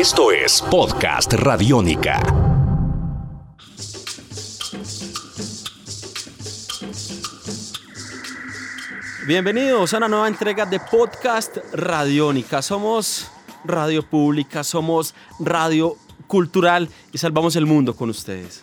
Esto es Podcast Radiónica. Bienvenidos a una nueva entrega de Podcast Radiónica. Somos radio pública, somos radio cultural y salvamos el mundo con ustedes.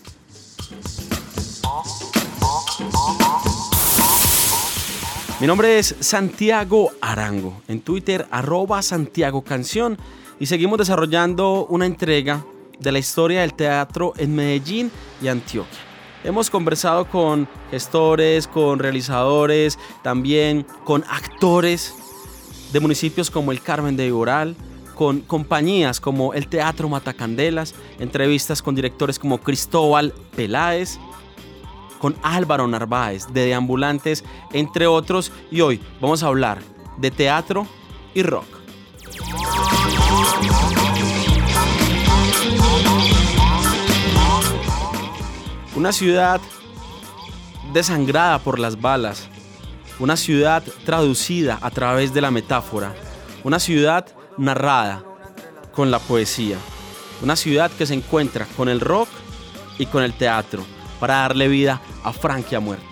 Mi nombre es Santiago Arango, en Twitter arroba Santiago Canción y seguimos desarrollando una entrega de la historia del teatro en Medellín y Antioquia. Hemos conversado con gestores, con realizadores, también con actores de municipios como el Carmen de Iboral, con compañías como el Teatro Matacandelas, entrevistas con directores como Cristóbal Peláez, con Álvaro Narváez de Deambulantes, entre otros, y hoy vamos a hablar de teatro y rock. Una ciudad desangrada por las balas, una ciudad traducida a través de la metáfora, una ciudad narrada con la poesía, una ciudad que se encuentra con el rock y con el teatro para darle vida a Frankie Muerto.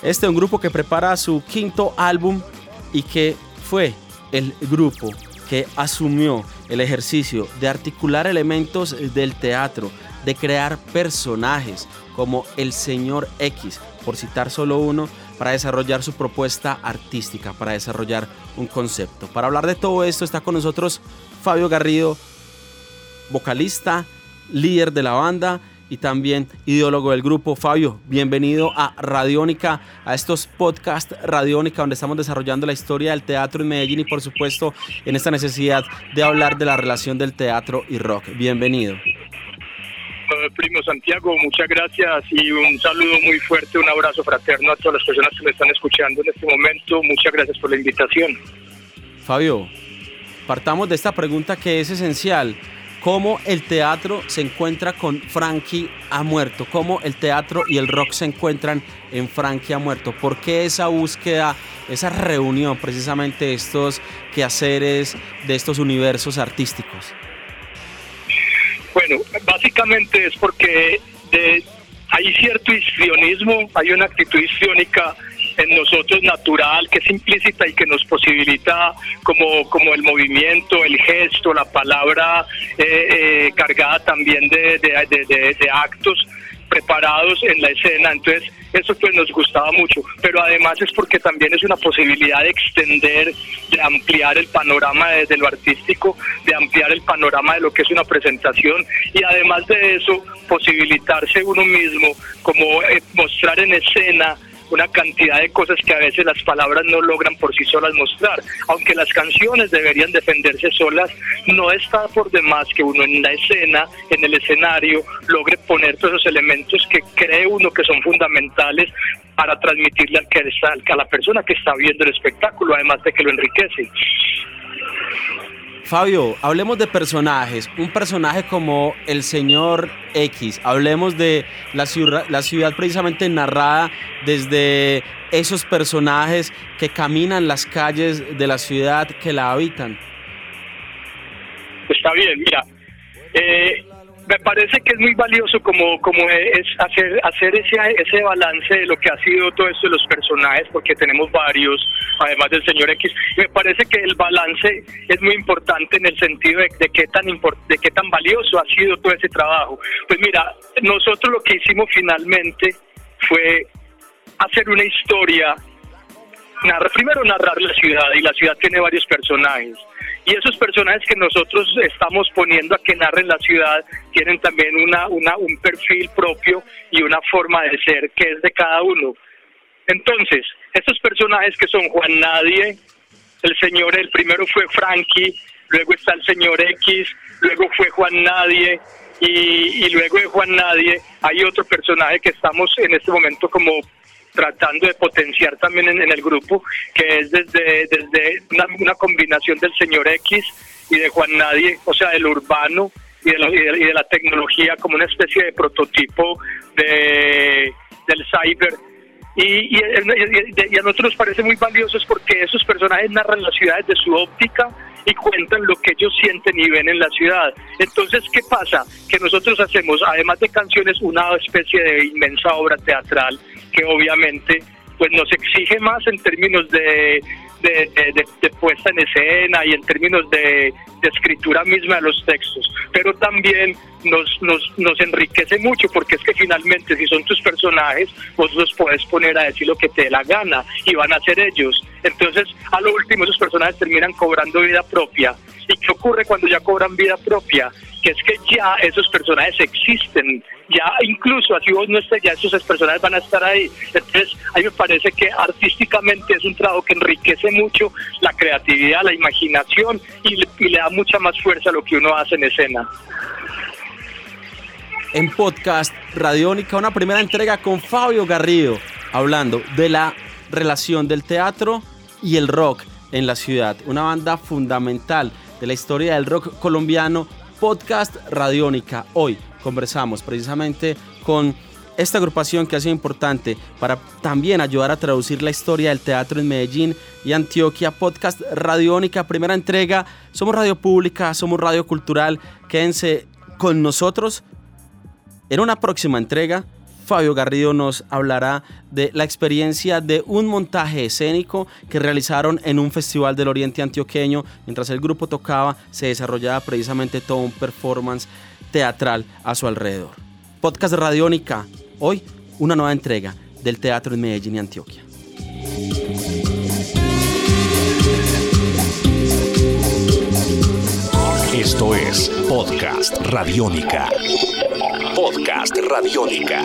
Este es un grupo que prepara su quinto álbum y que fue el grupo que asumió el ejercicio de articular elementos del teatro, de crear personajes como el señor X, por citar solo uno, para desarrollar su propuesta artística, para desarrollar un concepto. Para hablar de todo esto está con nosotros Fabio Garrido, vocalista, líder de la banda y también ideólogo del grupo. Fabio, bienvenido a Radiónica, a estos podcasts Radiónica, donde estamos desarrollando la historia del teatro en Medellín y por supuesto en esta necesidad de hablar de la relación del teatro y rock. Bienvenido. Primo Santiago, muchas gracias y un saludo muy fuerte, un abrazo fraterno a todas las personas que me están escuchando en este momento. Muchas gracias por la invitación. Fabio, partamos de esta pregunta que es esencial cómo el teatro se encuentra con Frankie ha muerto, cómo el teatro y el rock se encuentran en Frankie ha muerto, por qué esa búsqueda, esa reunión precisamente de estos quehaceres, de estos universos artísticos. Bueno, básicamente es porque hay cierto histrionismo, hay una actitud histriónica en nosotros natural, que es implícita y que nos posibilita como, como el movimiento, el gesto, la palabra eh, eh, cargada también de, de, actos preparados en la escena. Entonces, eso pues nos gustaba mucho, pero además es porque también es una posibilidad de extender, de ampliar el panorama de, lo artístico, de ampliar el panorama de lo que es una presentación y además de eso posibilitarse uno mismo, como eh, mostrar en escena una cantidad de cosas que a veces las palabras no logran por sí solas mostrar. Aunque las canciones deberían defenderse solas, no está por demás que uno en la escena, en el escenario, logre poner todos esos elementos que cree uno que son fundamentales para transmitirle al que a la persona que está viendo el espectáculo, además de que lo enriquece. Fabio, hablemos de personajes. Un personaje como el señor X. Hablemos de la ciudad, precisamente narrada desde esos personajes que caminan las calles de la ciudad, que la habitan. Está bien, mira. Eh, me parece que es muy valioso como, como es hacer, hacer ese, ese balance de lo que ha sido todo esto de los personajes, porque tenemos varios, además del señor X. me parece que el balance es muy importante en el sentido de, qué tan de qué tan valioso ha sido todo ese trabajo. Pues mira, nosotros lo que hicimos finalmente fue hacer una historia, primero narrar la ciudad, y la ciudad tiene varios personajes y esos personajes que nosotros estamos poniendo a que narren la ciudad tienen también una, una, un perfil propio y una forma de ser que es de cada uno. Entonces, estos personajes que son Juan Nadie, el señor, el primero fue Frankie, luego está el señor X, luego fue Juan Nadie, y, y, luego de Juan Nadie hay otro personaje que estamos en este momento como tratando de potenciar también en, el grupo, que es desde, desde una, combinación del señor X y de Juan Nadie, o sea, del urbano y de, y de, la tecnología como una especie de prototipo de, del cyber. Y, y, a nosotros nos parece muy valioso porque esos personajes narran las ciudades de su óptica y cuentan lo que ellos sienten y ven en la ciudad. Entonces, ¿qué pasa? Que nosotros hacemos, además de canciones, una especie de inmensa obra teatral que obviamente pues nos exige más en términos de, de, puesta en escena y en términos de, escritura misma de los textos, pero también nos, nos, nos enriquece mucho porque es que finalmente si son tus personajes, vos los puedes poner a decir lo que te dé la gana y van a ser ellos. Entonces, a lo último, esos personajes terminan cobrando vida propia. ¿Y qué ocurre cuando ya cobran vida propia? Que es que ya esos personajes existen, ya incluso así vos no estés, ya esos personajes van a estar ahí. Entonces, a mí me parece que artísticamente es un trabajo que enriquece mucho la creatividad, la imaginación y le, y le da mucha más fuerza a lo que uno hace en escena en podcast Radiónica, una primera entrega con Fabio Garrido, hablando de la relación del teatro y el rock en la ciudad, una banda fundamental de la historia del rock colombiano, podcast Radiónica. Hoy conversamos precisamente con esta agrupación que ha sido importante para también ayudar a traducir la historia del teatro en Medellín y Antioquia. Podcast Radiónica, primera entrega. Somos radio pública, somos radio cultural. Quédense con nosotros en una próxima entrega Fabio Garrido nos hablará de la experiencia de un montaje escénico que realizaron en un festival del Oriente Antioqueño. Mientras el grupo tocaba, se desarrollaba precisamente todo un performance teatral a su alrededor. Podcast Radiónica, hoy una nueva entrega del teatro en Medellín y Antioquia. Esto es Podcast Radiónica. Podcast Radiónica.